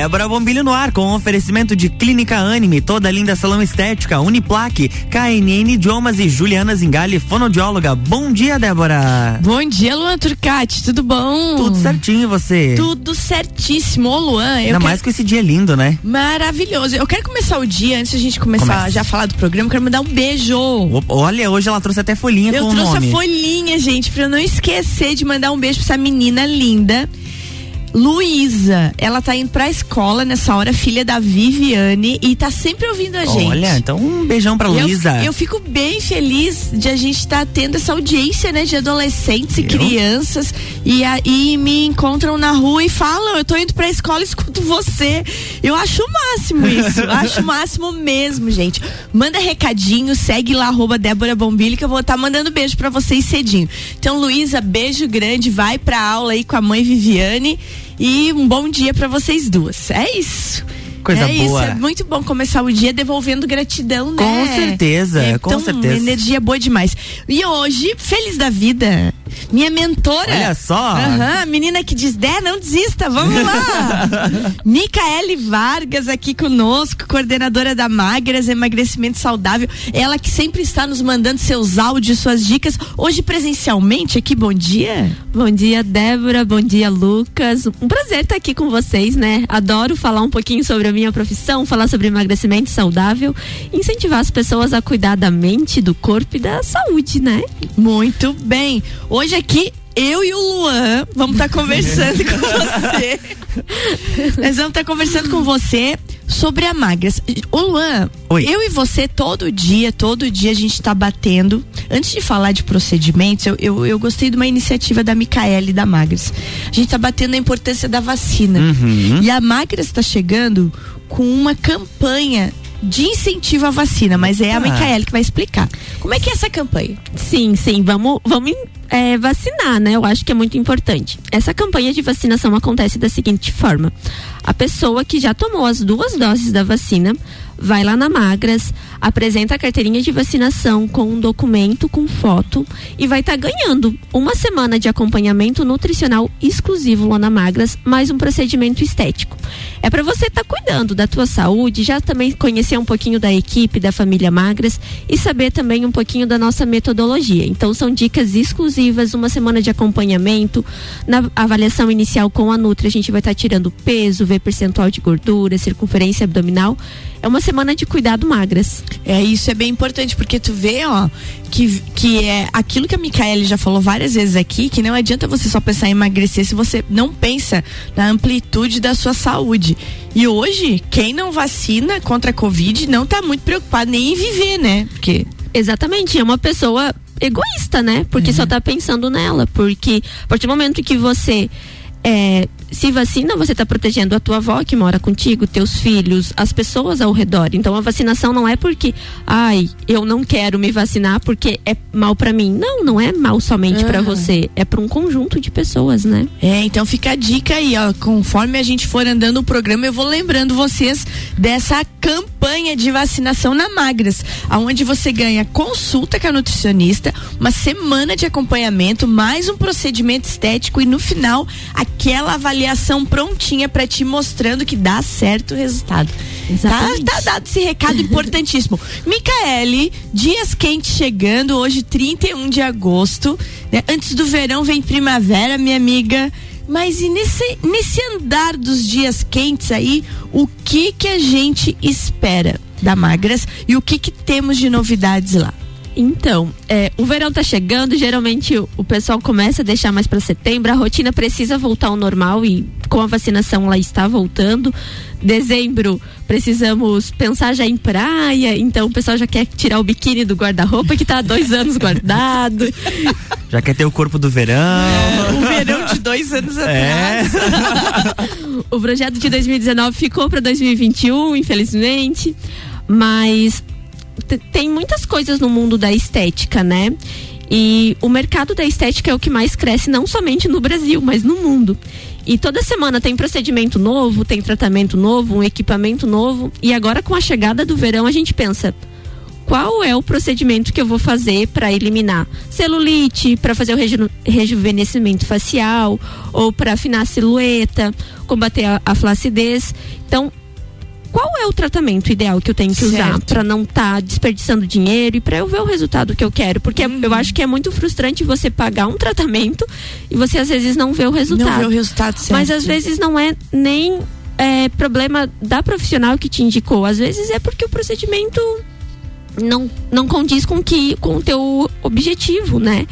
Débora Bombilho no ar, com oferecimento de Clínica Anime, toda linda salão estética, Uniplaque, KNN Idiomas e Juliana Zingali, fonoaudióloga. Bom dia, Débora. Bom dia, Luan Turcati, tudo bom? Tudo certinho, você? Tudo certíssimo. Ô, Luan, eu Ainda quero... mais com esse dia lindo, né? Maravilhoso. Eu quero começar o dia, antes a gente começar já a falar do programa, eu quero mandar um beijo. O- Olha, hoje ela trouxe até folhinha Eu com o trouxe nome. a folhinha, gente, pra eu não esquecer de mandar um beijo pra essa menina linda. Luísa, ela tá indo pra escola nessa hora, filha da Viviane, e tá sempre ouvindo a gente. Olha, então um beijão pra Eu- Luísa. Eu, fico bem feliz de a gente estar tendo essa audiência, né, de adolescentes e Viu? crianças e aí me encontram na rua e falam, eu tô indo pra escola, escuto você. Eu acho o máximo isso, eu acho o máximo mesmo, gente. Manda recadinho, segue lá arroba Débora Bombilho que eu vou estar mandando beijo pra vocês cedinho. Então, Luísa, beijo grande, vai pra aula aí com a mãe Viviane e um bom dia pra vocês duas. É isso. Coisa é isso, boa. é muito bom começar o dia devolvendo gratidão, né? Com certeza, É, com então, certeza. energia boa demais. E hoje, feliz da vida, minha mentora. Olha só. Aham, a menina que diz, der, não desista, vamos lá. Micaele Vargas aqui conosco, coordenadora da Magras, emagrecimento saudável. Ela que sempre está nos mandando seus áudios, suas dicas. Hoje presencialmente aqui, bom dia. Bom dia, Débora. Bom dia, Lucas. Um prazer estar aqui com vocês, né? Adoro falar um pouquinho sobre a minha profissão, falar sobre emagrecimento saudável, incentivar as pessoas a cuidar da mente, do corpo e da saúde, né? Muito bem. Hoje aqui eu e o Luan vamos estar conversando com você. Nós vamos estar conversando com você sobre a magras. Ô Luan, Oi. eu e você todo dia, todo dia a gente tá batendo. Antes de falar de procedimentos, eu, eu, eu gostei de uma iniciativa da Micaele da Magras. A gente tá batendo a importância da vacina. Uhum. E a Magras está chegando com uma campanha de incentivo à vacina, mas é a Ah. Micaele que vai explicar. Como é que é essa campanha? Sim, sim, vamos, vamos é, vacinar, né? Eu acho que é muito importante. Essa campanha de vacinação acontece da seguinte forma: a pessoa que já tomou as duas doses da vacina vai lá na Magras, apresenta a carteirinha de vacinação com um documento com foto e vai estar ganhando uma semana de acompanhamento nutricional exclusivo lá na Magras, mais um procedimento estético. É para você estar cuidando da tua saúde, já também conhecer um pouquinho da equipe da família Magras e saber também um pouquinho da nossa metodologia. Então são dicas exclusivas, uma semana de acompanhamento, na avaliação inicial com a Nutri, a gente vai estar tirando peso, ver percentual de gordura, circunferência abdominal. É uma semana de cuidado magras. É, isso é bem importante, porque tu vê, ó, que, que é aquilo que a Micaele já falou várias vezes aqui, que não adianta você só pensar em emagrecer se você não pensa na amplitude da sua saúde. E hoje, quem não vacina contra a Covid não tá muito preocupado nem em viver, né? Porque Exatamente, é uma pessoa egoísta, né? Porque só tá pensando nela. Porque a partir do momento que você é, se vacina, você tá protegendo a tua avó que mora contigo, teus filhos, as pessoas ao redor. Então a vacinação não é porque, ai, eu não quero me vacinar porque é mal pra mim. Não, não é mal somente pra Aham. você, é pra um conjunto de pessoas, né? É, então fica a dica aí, ó. Conforme a gente for andando o programa, eu vou lembrando vocês dessa campanha de vacinação na Magras, aonde você ganha consulta com a nutricionista, uma semana de acompanhamento, mais um procedimento estético e no final aquela avaliação prontinha pra te mostrando que dá certo o resultado. Tá, Exatamente. tá dado esse recado importantíssimo. Micaele, dias quentes chegando, hoje 31 de agosto, né? Antes do verão vem primavera, minha amiga. Mas e nesse, nesse andar dos dias quentes aí, o que que a gente espera da Magras e o que que temos de novidades lá? Então, é, o verão tá chegando, geralmente o, o pessoal começa a deixar mais para setembro, a rotina precisa voltar ao normal e com a vacinação ela está voltando. Dezembro precisamos pensar já em praia, então o pessoal já quer tirar o biquíni do guarda-roupa que tá há dois anos guardado. Já quer ter o corpo do verão. O verão de dois anos É. atrás. O projeto de 2019 ficou para 2021, infelizmente, mas tem muitas coisas no mundo da estética, né? E o mercado da estética é o que mais cresce não somente no Brasil, mas no mundo. E toda semana tem procedimento novo, tem tratamento novo, um equipamento novo. E agora com a chegada do verão a gente pensa, qual é o procedimento que eu vou fazer para eliminar celulite, para fazer o reju rejuvenescimento facial ou para afinar a silhueta, combater a, a flacidez. Então, qual é o tratamento ideal que eu tenho que certo. usar para não estar tá desperdiçando dinheiro e para eu ver o resultado que eu quero? Porque uhum. eu acho que é muito frustrante você pagar um tratamento e você às vezes não vê o resultado. Não vê o resultado certo. Mas às vezes não é nem é, problema da profissional que te indicou. Às vezes é porque o procedimento não, não condiz com que com o teu objetivo, né?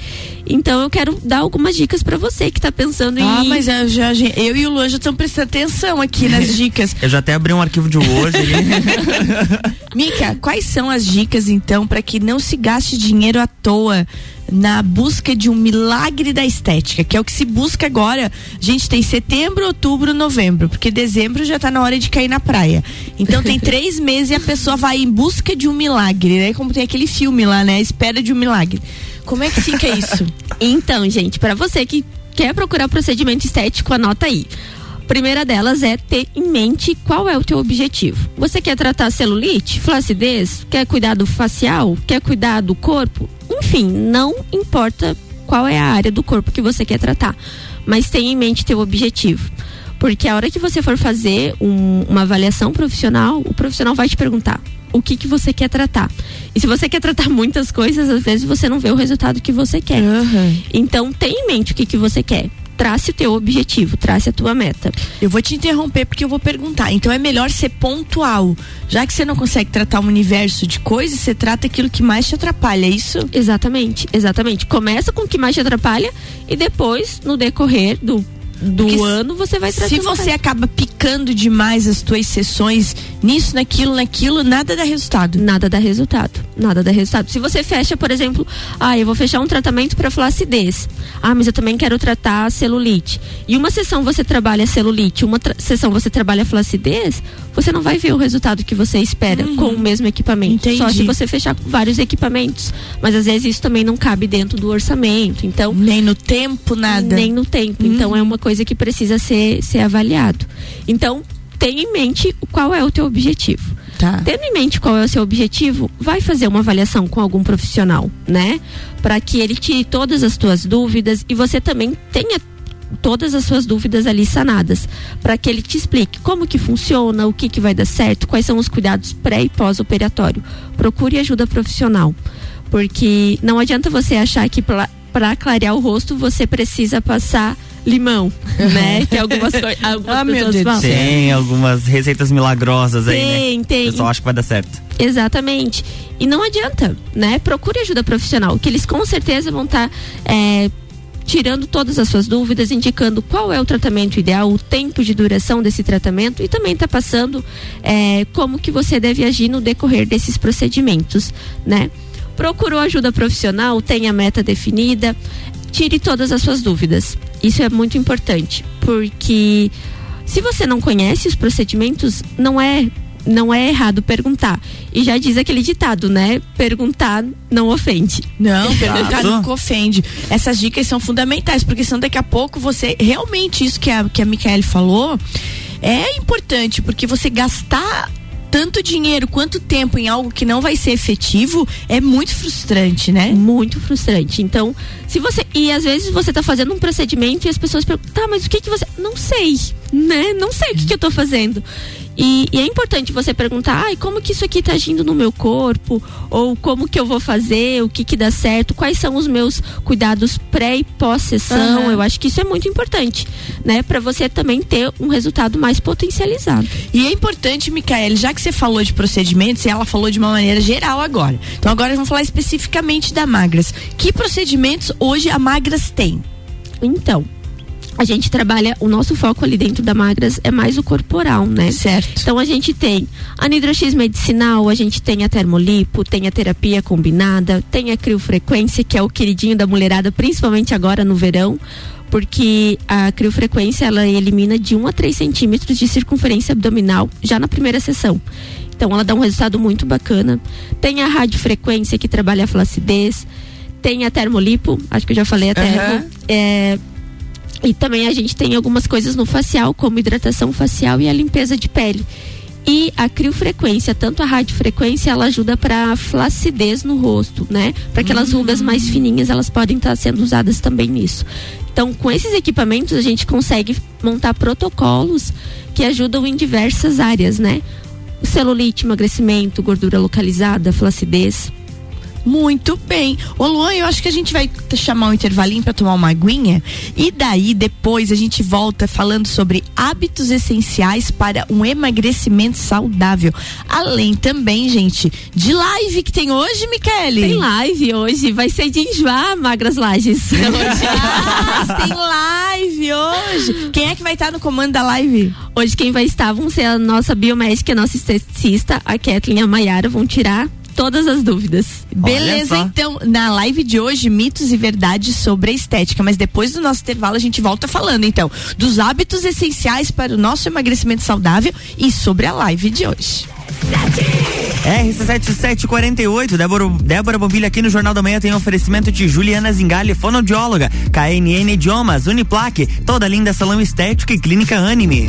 Então eu quero dar algumas dicas para você que tá pensando ah, em. Ah, mas eu, já, eu e o Luan já estamos prestando atenção aqui nas dicas. eu já até abri um arquivo de hoje. Mica, quais são as dicas então para que não se gaste dinheiro à toa na busca de um milagre da estética, que é o que se busca agora. A gente tem setembro, outubro, novembro, porque dezembro já está na hora de cair na praia. Então tem três meses e a pessoa vai em busca de um milagre, né? Como tem aquele filme lá, né? A espera de um milagre. Como é que fica isso? então, gente, para você que quer procurar procedimento estético, anota aí. Primeira delas é ter em mente qual é o teu objetivo. Você quer tratar celulite, flacidez, quer cuidar do facial, quer cuidar do corpo? Enfim, não importa qual é a área do corpo que você quer tratar, mas tenha em mente teu objetivo. Porque a hora que você for fazer um, uma avaliação profissional, o profissional vai te perguntar o que, que você quer tratar. E se você quer tratar muitas coisas, às vezes você não vê o resultado que você quer. Uhum. Então, tenha em mente o que, que você quer trace o teu objetivo, trace a tua meta. Eu vou te interromper porque eu vou perguntar. Então é melhor ser pontual. Já que você não consegue tratar um universo de coisas, você trata aquilo que mais te atrapalha, é isso? Exatamente, exatamente. Começa com o que mais te atrapalha e depois, no decorrer do do Porque ano você vai tratando. Se você mais. acaba picando demais as tuas sessões nisso, naquilo, naquilo, nada dá resultado. Nada dá resultado. Nada dá resultado. Se você fecha, por exemplo, ah, eu vou fechar um tratamento para flacidez. Ah, mas eu também quero tratar celulite. E uma sessão você trabalha celulite, uma sessão você trabalha flacidez, você não vai ver o resultado que você espera uhum. com o mesmo equipamento. Entendi. Só se você fechar vários equipamentos. Mas às vezes isso também não cabe dentro do orçamento. Então, nem no tempo nada. Nem no tempo. Uhum. Então é uma coisa que precisa ser ser avaliado. Então, tenha em mente qual é o teu objetivo. Tá. Tendo em mente qual é o seu objetivo, vai fazer uma avaliação com algum profissional, né? Para que ele tire todas as tuas dúvidas e você também tenha todas as suas dúvidas ali sanadas, para que ele te explique como que funciona, o que que vai dar certo, quais são os cuidados pré e pós-operatório. Procure ajuda profissional, porque não adianta você achar que para clarear o rosto você precisa passar limão, né? Que algumas coisas. Ah, meu Deus. Tem algumas receitas milagrosas tem, aí, né? Tem, O pessoal acha que vai dar certo. Exatamente. E não adianta, né? Procure ajuda profissional, que eles com certeza vão estar. Tá, é, tirando todas as suas dúvidas, indicando qual é o tratamento ideal, o tempo de duração desse tratamento e também está passando é, como que você deve agir no decorrer desses procedimentos, né? Procurou ajuda profissional, tem a meta definida, tire todas as suas dúvidas. Isso é muito importante, porque se você não conhece os procedimentos, não é não é errado perguntar. E já diz aquele ditado, né? Perguntar não ofende. Não, perguntar nunca ofende. Essas dicas são fundamentais, porque senão daqui a pouco você. Realmente, isso que a, que a Micaele falou é importante, porque você gastar tanto dinheiro quanto tempo em algo que não vai ser efetivo é muito frustrante, né? Muito frustrante. Então, se você. E às vezes você tá fazendo um procedimento e as pessoas perguntam, tá, mas o que que você. Não sei, né? Não sei o que, que eu tô fazendo. E, e, é importante você perguntar, ai, como que isso aqui está agindo no meu corpo? Ou como que eu vou fazer? O que que dá certo? Quais são os meus cuidados pré e pós-sessão? Uhum. Eu acho que isso é muito importante, né? Para você também ter um resultado mais potencializado. E é importante, Micaele, já que você falou de procedimentos e ela falou de uma maneira geral agora. Então agora vamos falar especificamente da Magras. Que procedimentos hoje a Magras tem? Então, a gente trabalha, o nosso foco ali dentro da Magras é mais o corporal, né? Certo. Então a gente tem a Nidrox medicinal, a gente tem a termolipo, tem a terapia combinada, tem a criofrequência, que é o queridinho da mulherada, principalmente agora no verão, porque a criofrequência ela elimina de 1 a 3 centímetros de circunferência abdominal já na primeira sessão. Então ela dá um resultado muito bacana. Tem a radiofrequência que trabalha a flacidez, tem a termolipo, acho que eu já falei a termo. Uhum. É, e também a gente tem algumas coisas no facial, como hidratação facial e a limpeza de pele. E a criofrequência, tanto a radiofrequência, ela ajuda para flacidez no rosto, né? Para aquelas uhum. rugas mais fininhas, elas podem estar tá sendo usadas também nisso. Então, com esses equipamentos, a gente consegue montar protocolos que ajudam em diversas áreas, né? O celulite, emagrecimento, gordura localizada, flacidez. Muito bem. Ô Luan, eu acho que a gente vai chamar um intervalinho para tomar uma aguinha e daí depois a gente volta falando sobre hábitos essenciais para um emagrecimento saudável. Além também, gente, de live que tem hoje, Michele. Tem live hoje, vai ser de enjoar Magras ah, tem live hoje. Quem é que vai estar no comando da live? Hoje quem vai estar vão ser a nossa biomédica, a nossa esteticista, a Kathleen e a Mayara vão tirar todas as dúvidas. Beleza, então, na live de hoje, mitos e verdades sobre a estética. Mas depois do nosso intervalo, a gente volta falando, então, dos hábitos essenciais para o nosso emagrecimento saudável e sobre a live de hoje. RC7748, Débora, Débora Bombilha aqui no Jornal da Manhã tem oferecimento de Juliana Zingali, fonoaudióloga, KNN Idiomas, Uniplaque, toda linda salão estética e clínica Anime.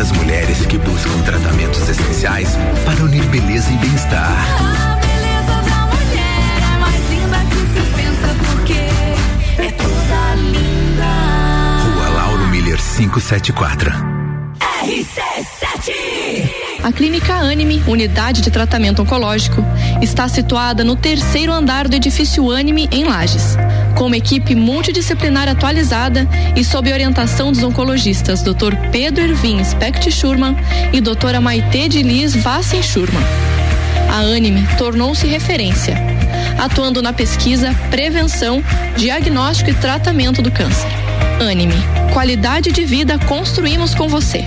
para as mulheres que buscam tratamentos essenciais para unir beleza e bem-estar. A beleza da mulher é mais linda que se pensa porque é toda linda. Rua Lauro Miller 574. RC7 a Clínica Anime, unidade de tratamento oncológico, está situada no terceiro andar do edifício Anime, em Lages. Com uma equipe multidisciplinar atualizada e sob orientação dos oncologistas Dr. Pedro Ervin Specht Schurman e doutora Maite de Liz Vassen Schurman. A Anime tornou-se referência, atuando na pesquisa, prevenção, diagnóstico e tratamento do câncer. Anime, qualidade de vida construímos com você.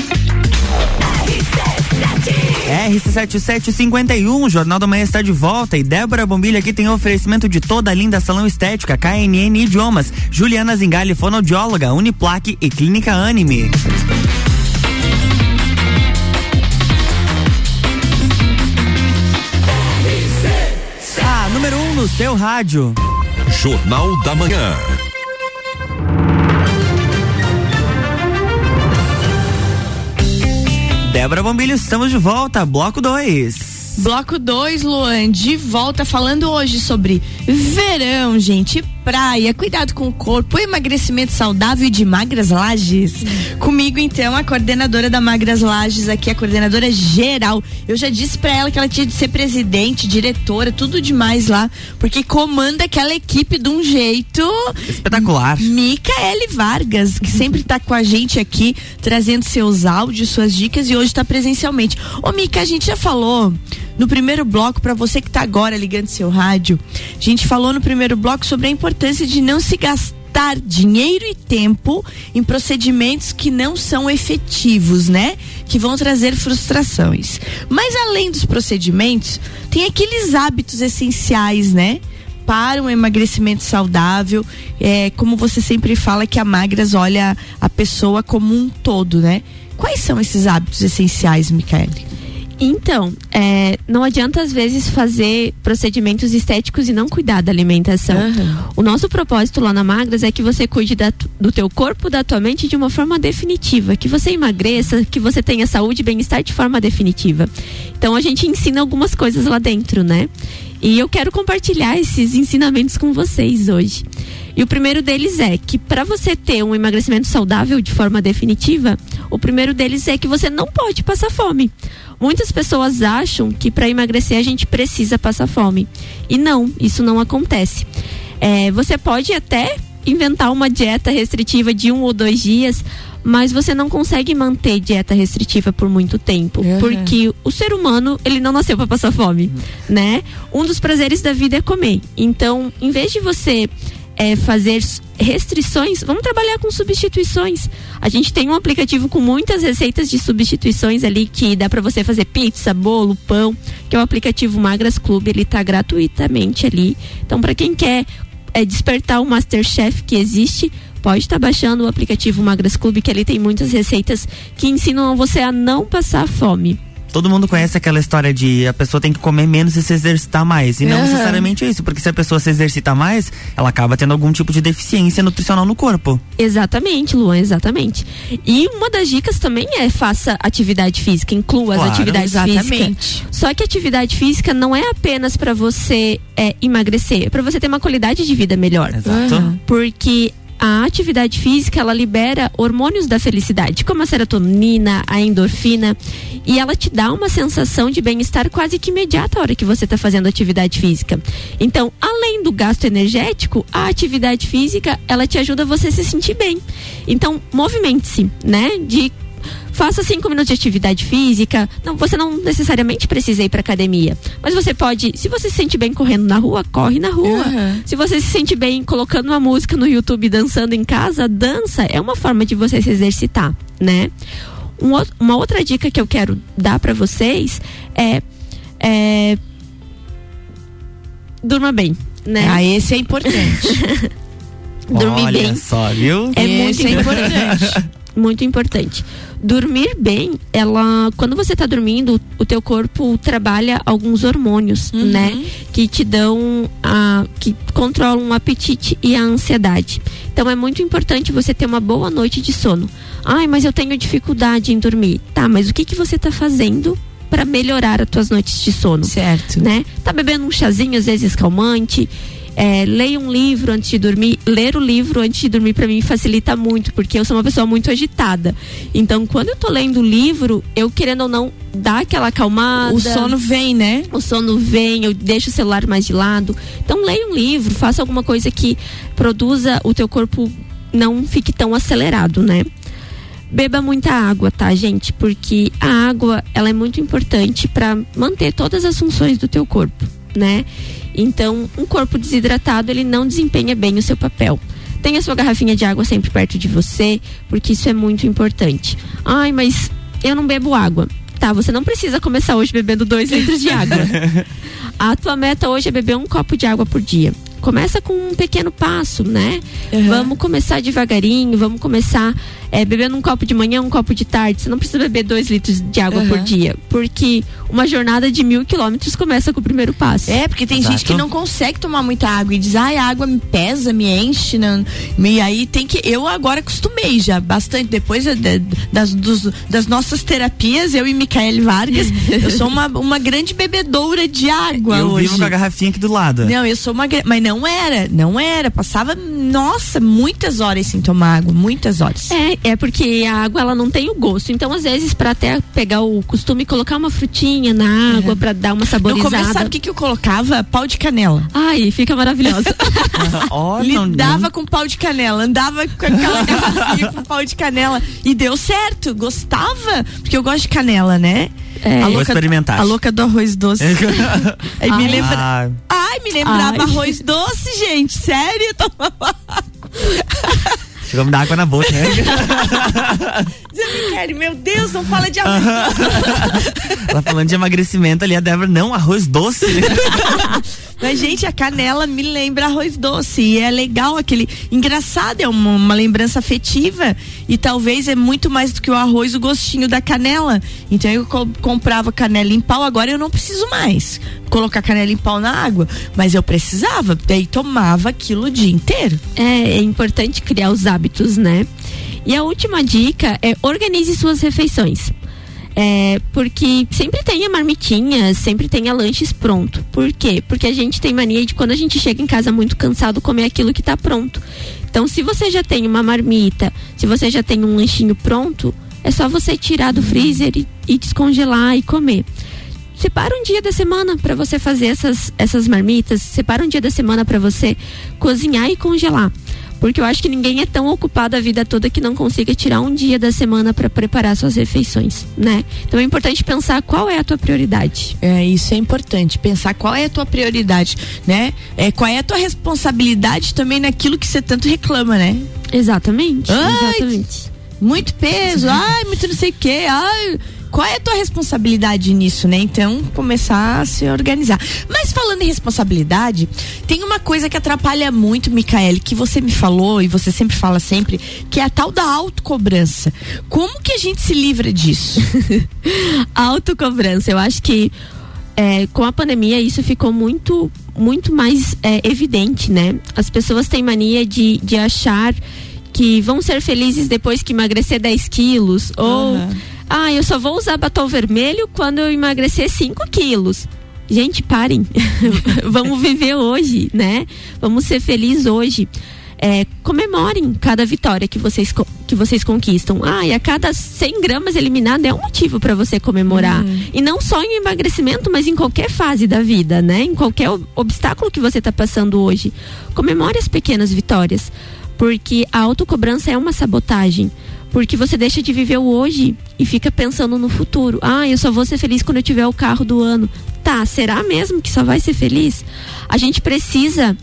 RC7751, Jornal da Manhã está de volta e Débora Bombilha aqui tem oferecimento de toda a linda salão estética, KNN Idiomas, Juliana Zingali, fonoaudióloga, Uniplaque e Clínica Anime. Ah, número 1 um no seu rádio. Jornal da Manhã. Débora Bombilho, estamos de volta, bloco 2. Bloco 2, Luan, de volta falando hoje sobre verão, gente, praia, cuidado com o corpo, emagrecimento saudável e de Magras Lages. Comigo, então, a coordenadora da Magras Lages aqui, a coordenadora geral. Eu já disse para ela que ela tinha de ser presidente, diretora, tudo demais lá, porque comanda aquela equipe de um jeito espetacular. Micaele Vargas, que sempre tá com a gente aqui, trazendo seus áudios, suas dicas e hoje está presencialmente. Ô, Mica, a gente já falou no primeiro bloco, para você que está agora ligando seu rádio, a gente falou no primeiro bloco sobre a importância de não se gastar dinheiro e tempo em procedimentos que não são efetivos, né? que vão trazer frustrações. Mas além dos procedimentos, tem aqueles hábitos essenciais, né? Para um emagrecimento saudável, é, como você sempre fala que a Magras olha a pessoa como um todo, né? Quais são esses hábitos essenciais, Micaele? Então, é, não adianta às vezes fazer procedimentos estéticos e não cuidar da alimentação. O nosso propósito lá na Magras é que você cuide da do teu corpo, da tua mente de uma forma definitiva, que você emagreça, que você tenha saúde e bem-estar de forma definitiva. Então a gente ensina algumas coisas lá dentro, né? E eu quero compartilhar esses ensinamentos com vocês hoje. E o primeiro deles é que para você ter um emagrecimento saudável de forma definitiva, o primeiro deles é que você não pode passar fome. Muitas pessoas acham que para emagrecer a gente precisa passar fome. E não, isso não acontece. É, você pode até inventar uma dieta restritiva de um ou dois dias, mas você não consegue manter dieta restritiva por muito tempo, Uhum. porque o ser humano ele não nasceu para passar fome, né? Um dos prazeres da vida é comer. Então, em vez de você é, fazer restrições, vamos trabalhar com substituições. A gente tem um aplicativo com muitas receitas de substituições ali que dá para você fazer pizza, bolo, pão, que é o aplicativo Magras Club, ele tá gratuitamente ali. Então, para quem quer é, despertar o Masterchef que existe, pode estar baixando o aplicativo Magras Club, que ali tem muitas receitas que ensinam você a não passar fome. Todo mundo conhece aquela história de a pessoa tem que comer menos e se exercitar mais. E não necessariamente é isso, porque se a pessoa se exercita mais, ela acaba tendo algum tipo de deficiência nutricional no corpo. Exatamente, Luan, exatamente. E uma das dicas também é faça atividade física, inclua Claro, as atividades físicas. exatamente. Só que atividade física não é apenas para você é, emagrecer, é para você ter uma qualidade de vida melhor. Exato. Porque a atividade física ela libera hormônios da felicidade, como a serotonina, a endorfina, e ela te dá uma sensação de bem-estar quase que imediata a hora que você está fazendo atividade física. Então, além do gasto energético, a atividade física ela te ajuda a você se sentir bem. Então, movimente-se, né? De Faça cinco minutos de atividade física. Não, você não necessariamente precisa ir para academia, mas você pode, se você se sente bem correndo na rua, corre na rua. Uhum. Se você se sente bem colocando uma música no YouTube, dançando em casa, dança é uma forma de você se exercitar, né? Um uma outra dica que eu quero dar para vocês é, é durma bem, né? Ah, esse é importante. Dormir Olha bem só, viu? é muito esse é importante. muito importante. Dormir bem, ela, quando você tá dormindo, o teu corpo trabalha alguns hormônios, Uhum. né, que te dão a que controlam o apetite e a ansiedade. Então é muito importante você ter uma boa noite de sono. Ai, mas eu tenho dificuldade em dormir. Tá, mas o que que você tá fazendo para melhorar as tuas noites de sono? certo. né? Tá bebendo um chazinho, às vezes calmante. É, leia um livro antes de dormir. Ler o livro antes de dormir para mim facilita muito, porque eu sou uma pessoa muito agitada. Então, quando eu tô lendo o livro, eu querendo ou não dar aquela acalmada. O sono vem, né? o sono vem, eu deixo o celular mais de lado. Então leia um livro, faça alguma coisa que produza o teu corpo não fique tão acelerado, né? Beba muita água, tá, gente? Porque a água, ela é muito importante para manter todas as funções do teu corpo, né? Então, um corpo desidratado, ele não desempenha bem o seu papel. Tenha a sua garrafinha de água sempre perto de você, porque isso é muito importante. Ai, mas eu não bebo água. Tá, você não precisa começar hoje bebendo dois litros de água. A tua meta hoje é beber um copo de água por dia. Começa com um pequeno passo, né? Uhum. Vamos começar devagarinho, vamos começar é, bebendo um copo de manhã, um copo de tarde. Você não precisa beber dois litros de água por Uhum. dia, porque uma jornada de mil quilômetros começa com o primeiro passo. É, porque tem Exato. gente que não consegue tomar muita água e diz, ai, a água me pesa, me enche. Não. E aí tem que. Eu agora acostumei já bastante. Depois da- da- das, dos- das nossas terapias, eu e Micaele Vargas, eu sou uma, uma grande bebedoura de água eu hoje. vivo com a garrafinha aqui do lado. Não, eu sou uma. Mas não era, não era. Passava, nossa, muitas horas sem tomar água, muitas horas. É, é porque a água ela não tem o gosto. Então, às vezes, para até pegar o costume, colocar uma frutinha na água pra dar uma No saborizada. começo, sabe o que, que eu colocava? Pau de canela. Ai, fica maravilhosa. Ó, não- Lidava não- com pau de canela, andava com aquela garrafinha com pau de canela. E deu certo, gostava, porque eu gosto de canela, né? É. a Vou louca, experimentar. a louca do arroz doce. Aí me Ai. lembra. Ah, Ai, me lembrava Ai. arroz doce, gente. Sério, eu tomava. chegou a me dar água na boca, né? Michele, meu Deus, não fala de arroz doce. Ela falando de emagrecimento ali, a Débora, não, arroz doce. Mas, gente, a canela me lembra arroz doce. E é legal aquele. Engraçado, é uma, uma lembrança afetiva. E talvez é muito mais do que o arroz, o gostinho da canela. Então eu co- comprava canela em pau, agora eu não preciso mais colocar canela em pau na água. Mas eu precisava, daí tomava aquilo o dia inteiro. É, é importante criar os hábitos, né? E a última dica é organize suas refeições. É, porque sempre tenha marmitinhas, sempre tenha lanches pronto. Por quê? Porque a gente tem mania de quando a gente chega em casa muito cansado comer aquilo que tá pronto. Então, se você já tem uma marmita, se você já tem um lanchinho pronto, é só você tirar do freezer e, e descongelar e comer. Separa um dia da semana para você fazer essas, essas marmitas, separa um dia da semana para você cozinhar e congelar. Porque eu acho que ninguém é tão ocupado a vida toda que não consiga tirar um dia da semana para preparar suas refeições, né? Então é importante pensar qual é a tua prioridade. É, isso é importante, pensar qual é a tua prioridade, né? É, qual é a tua responsabilidade também naquilo que você tanto reclama, né? Exatamente. Ai, exatamente. Muito peso, ai, muito não sei o quê, ai. Qual é a tua responsabilidade nisso, né? Então, começar a se organizar. Mas falando em responsabilidade, tem uma coisa que atrapalha muito, Micaele, que você me falou e você sempre fala sempre, que é a tal da autocobrança. Como que a gente se livra disso? Autocobrança. Eu acho que é, com a pandemia isso ficou muito, muito mais é, evidente, né? As pessoas têm mania de, de achar que vão ser felizes depois que emagrecer 10 quilos. Ou, Aham. ah, eu só vou usar batom vermelho quando eu emagrecer 5 quilos. Gente, parem. Vamos viver hoje, né? Vamos ser felizes hoje. É, comemorem cada vitória que vocês, que vocês conquistam. Ah, e a cada 100 gramas eliminada é um motivo para você comemorar. E não só em emagrecimento, mas em qualquer fase da vida, né? Em qualquer ob- obstáculo que você está passando hoje. Comemore as pequenas vitórias. Porque a autocobrança é uma sabotagem. Porque você deixa de viver o hoje e fica pensando no futuro. Ah, eu só vou ser feliz quando eu tiver o carro do ano. Tá, será mesmo que só vai ser feliz? A gente precisa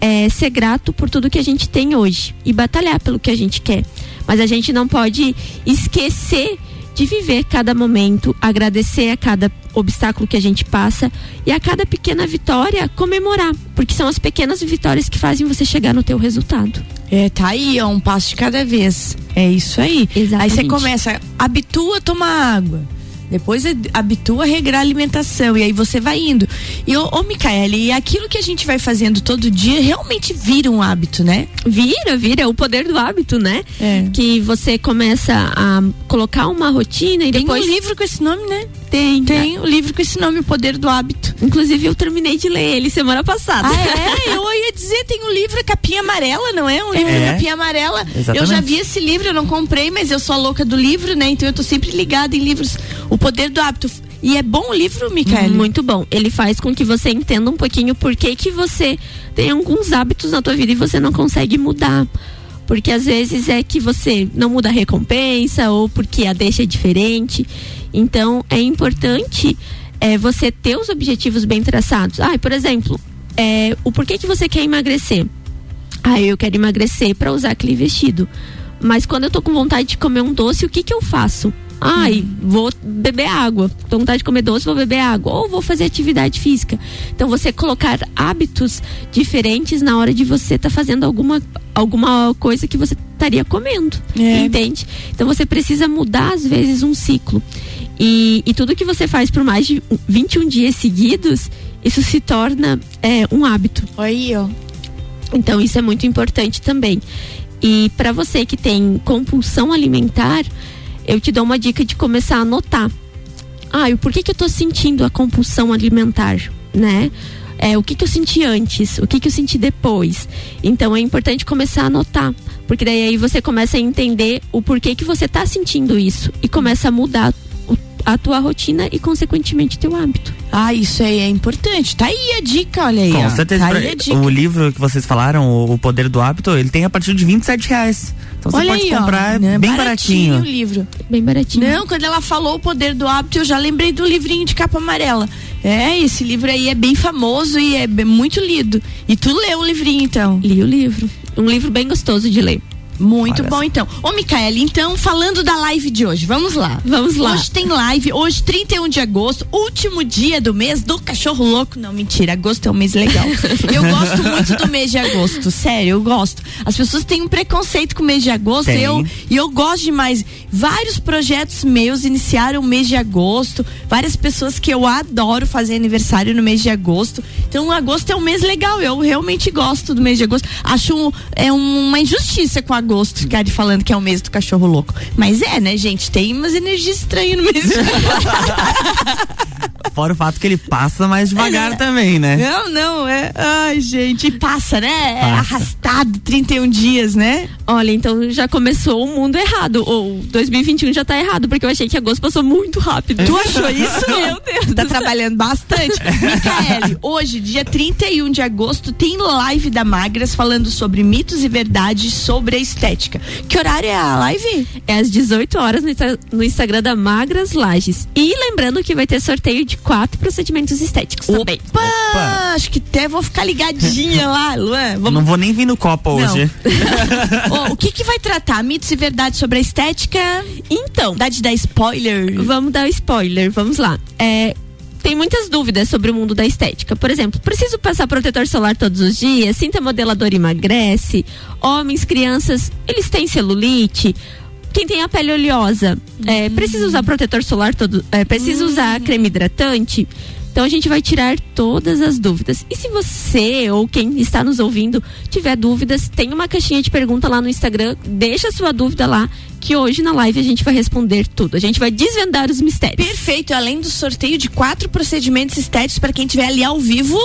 é, ser grato por tudo que a gente tem hoje e batalhar pelo que a gente quer. Mas a gente não pode esquecer de viver cada momento, agradecer a cada obstáculo que a gente passa e a cada pequena vitória comemorar, porque são as pequenas vitórias que fazem você chegar no teu resultado. É, tá aí, é um passo de cada vez. É isso aí. Aí você Exatamente. começa, habitua a tomar água. Depois habitua a regrar a alimentação. E aí você vai indo. E, ô, ô Micaele, e aquilo que a gente vai fazendo todo dia realmente vira um hábito, né? Vira, vira, é o poder do hábito, né? É. Que você começa a colocar uma rotina e Tem depois um livro com esse nome, né? Tem, Tem um livro com esse nome, O Poder do Hábito. Inclusive eu terminei de ler ele semana passada. Ah, é? Eu ia dizer, tem um livro capinha amarela, não é? Um livro É. capinha amarela. Exatamente. Eu já vi esse livro, eu não comprei, mas eu sou a louca do livro, né? Então eu tô sempre ligada em livros. O Poder do Hábito. E é bom o livro, Micaele? Muito bom. Ele faz com que você entenda um pouquinho por que que você tem alguns hábitos na tua vida e você não consegue mudar. Porque às vezes é que você não muda a recompensa ou porque a deixa é diferente. Então é importante é, você ter os objetivos bem traçados. Ah, por exemplo, é, o porquê que você quer emagrecer? Ah, eu quero emagrecer para usar aquele vestido. Mas quando eu tô com vontade de comer um doce, o que que eu faço? Ai, vou beber água. Tô com vontade de comer doce, vou beber água. Ou vou fazer atividade física. Então, você colocar hábitos diferentes na hora de você estar fazendo alguma, alguma coisa que você estaria comendo. É. Entende? Então, você precisa mudar, às vezes, um ciclo. E, e tudo que você faz por mais de 21 dias seguidos, isso se torna é, um hábito. Aí, ó. Então isso é muito importante também. E para você que tem compulsão alimentar, eu te dou uma dica de começar a anotar. Ah, e por que que eu tô sentindo a compulsão alimentar, né? É, o que que eu senti antes, o que que eu senti depois. Então é importante começar a anotar, porque daí aí você começa a entender o porquê que você tá sentindo isso e começa a mudar a tua rotina e consequentemente teu hábito. Ah, isso aí é importante. Tá aí a dica, olha aí. Com ó. certeza. Tá aí a dica. o livro que vocês falaram, o, o Poder do Hábito, ele tem a partir de 27 reais. Então você Olha pode aí, comprar ó, né? bem o baratinho. livro. Bem baratinho. Não, quando ela falou o poder do hábito, eu já lembrei do livrinho de capa amarela. É, esse livro aí é bem famoso e é bem- muito lido. E tu leu o livrinho, então? Li o livro. Um livro bem gostoso de ler. Muito Olha bom, então. Ô, Micaele, então, falando da live de hoje, vamos lá. Vamos lá. Hoje tem live, hoje, 31 de agosto, último dia do mês do cachorro louco. Não, mentira, agosto é um mês legal. eu gosto muito do mês de agosto, sério, eu gosto. As pessoas têm um preconceito com o mês de agosto Tem. e eu, e eu gosto demais. Vários projetos meus iniciaram o mês de agosto, várias pessoas que eu adoro fazer aniversário no mês de agosto. Então, agosto é um mês legal, eu realmente gosto do mês de agosto. Acho um- é uma injustiça com agosto ficar falando que é o mês do cachorro louco. Mas é, né, gente? Tem umas energias estranhas no mês Fora o fato que ele passa mais devagar É. também, né? Não, não, é. Ai, gente, e passa, né? É Passa. arrastado 31 dias, né? Olha, então já começou o mundo errado. Ou 2021 já tá errado, porque eu achei que agosto passou muito rápido. Tu achou isso? Meu Deus Tá trabalhando bastante. Micaele, hoje, dia 31 de agosto, tem live da Magras falando sobre mitos e verdades sobre a estética. Que horário é a live? É às 18 horas no, Insta- no Instagram da Magras Lages. E lembrando que vai ter sorteio de quatro procedimentos estéticos também. Opa! Acho que até vou ficar ligadinha lá, Luan. Vamos Não vou nem vir no Copa Não. hoje. Ô, o que que vai tratar? Mitos e verdades sobre a estética? Então, Dá de dar spoiler? vamos dar spoiler, vamos lá. É, tem muitas dúvidas sobre o mundo da estética. Por exemplo, preciso passar protetor solar todos os dias? Cinta modeladora emagrece? Homens, crianças, eles têm celulite? Quem tem a pele oleosa, é, precisa usar protetor solar todo? É, precisa usar creme hidratante? Então a gente vai tirar todas as dúvidas. E se você ou quem está nos ouvindo tiver dúvidas, tem uma caixinha de pergunta lá no Instagram, deixa a sua dúvida lá, que hoje na live a gente vai responder tudo. A gente vai desvendar os mistérios. Perfeito, além do sorteio de quatro procedimentos estéticos para quem estiver ali ao vivo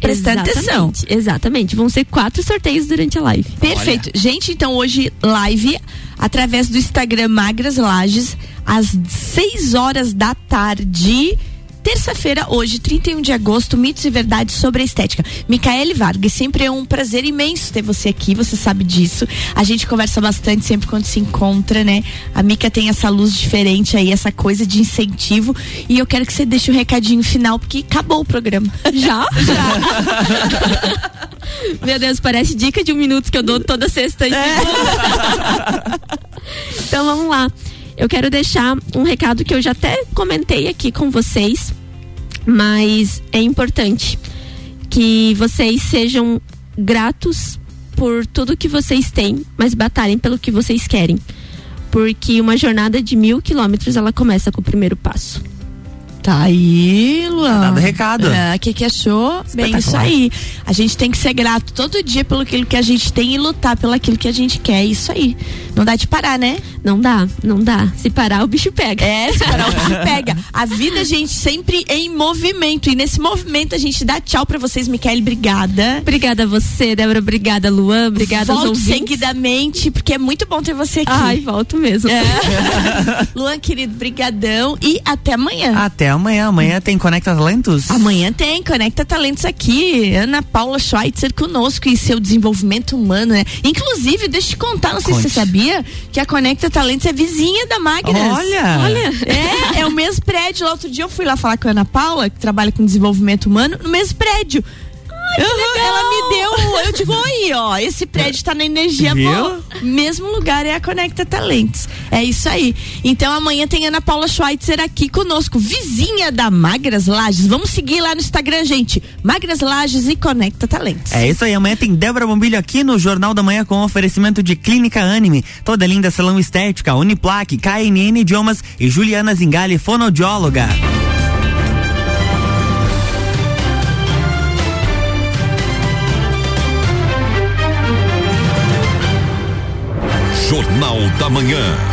prestando atenção. Exatamente, Exatamente. Vão ser quatro sorteios durante a live. Perfeito. Gente, então hoje live através do Instagram Magras Lages às 6 horas da tarde. Terça-feira, hoje, 31 de agosto, mitos e verdades sobre a estética. Micaele Vargas, sempre é um prazer imenso ter você aqui, você sabe disso. A gente conversa bastante sempre quando se encontra, né? A Mica tem essa luz diferente aí, essa coisa de incentivo. E eu quero que você deixe o recadinho final, porque acabou o programa. Já? Já. Meu Deus, parece dica de um minuto que eu dou toda sexta e segunda. então vamos lá. Eu quero deixar um recado que eu já até comentei aqui com vocês, mas é importante que vocês sejam gratos por tudo que vocês têm, mas batalhem pelo que vocês querem. Porque uma jornada de mil quilômetros ela começa com o primeiro passo. Tá aí, Luan. Dado recado. O que, que achou? Bem, isso aí. A gente tem que ser grato todo dia pelo aquilo que a gente tem e lutar pelo aquilo que a gente quer. Isso aí. Não dá de parar, né? Não dá, não dá. Se parar, o bicho pega. É, se parar o bicho pega. A vida, gente, sempre em movimento. E nesse movimento a gente dá tchau pra vocês, Micaele. Obrigada. Obrigada a você, Débora. Obrigada, Luan. Obrigada aos Volte ouvintes. seguidamente, porque é muito bom ter você aqui. Ai, volto mesmo. É. Luan, querido, brigadão. E até amanhã. Até amanhã. Amanhã tem Conecta Talentos. Amanhã tem Conecta Talentos aqui. Ana Paula Schweitzer conosco e seu desenvolvimento humano, né? Inclusive, deixa eu te contar, não sei se Conte. você sabia, que a Conecta Talentos é vizinha da Magras. Olha! Olha! É, é o mesmo prédio. Lá outro dia eu fui lá falar com a Ana Paula, que trabalha com desenvolvimento humano, no mesmo prédio. Uhum, ela me deu, eu digo, oi, ó, esse prédio tá na energia Viu? boa. Mesmo lugar é a Conecta Talentos. É isso aí. Então amanhã tem Ana Paula Schweitzer aqui conosco, vizinha da Magras Lages. Vamos seguir lá no Instagram, gente. Magras Lages e Conecta Talentos. É isso aí, amanhã tem Débora Bombilho aqui no Jornal da Manhã com oferecimento de Clínica Anime, toda linda salão estética, Uniplaque, KNN Idiomas e Juliana Zingali, fonoaudióloga. Jornal da Manhã.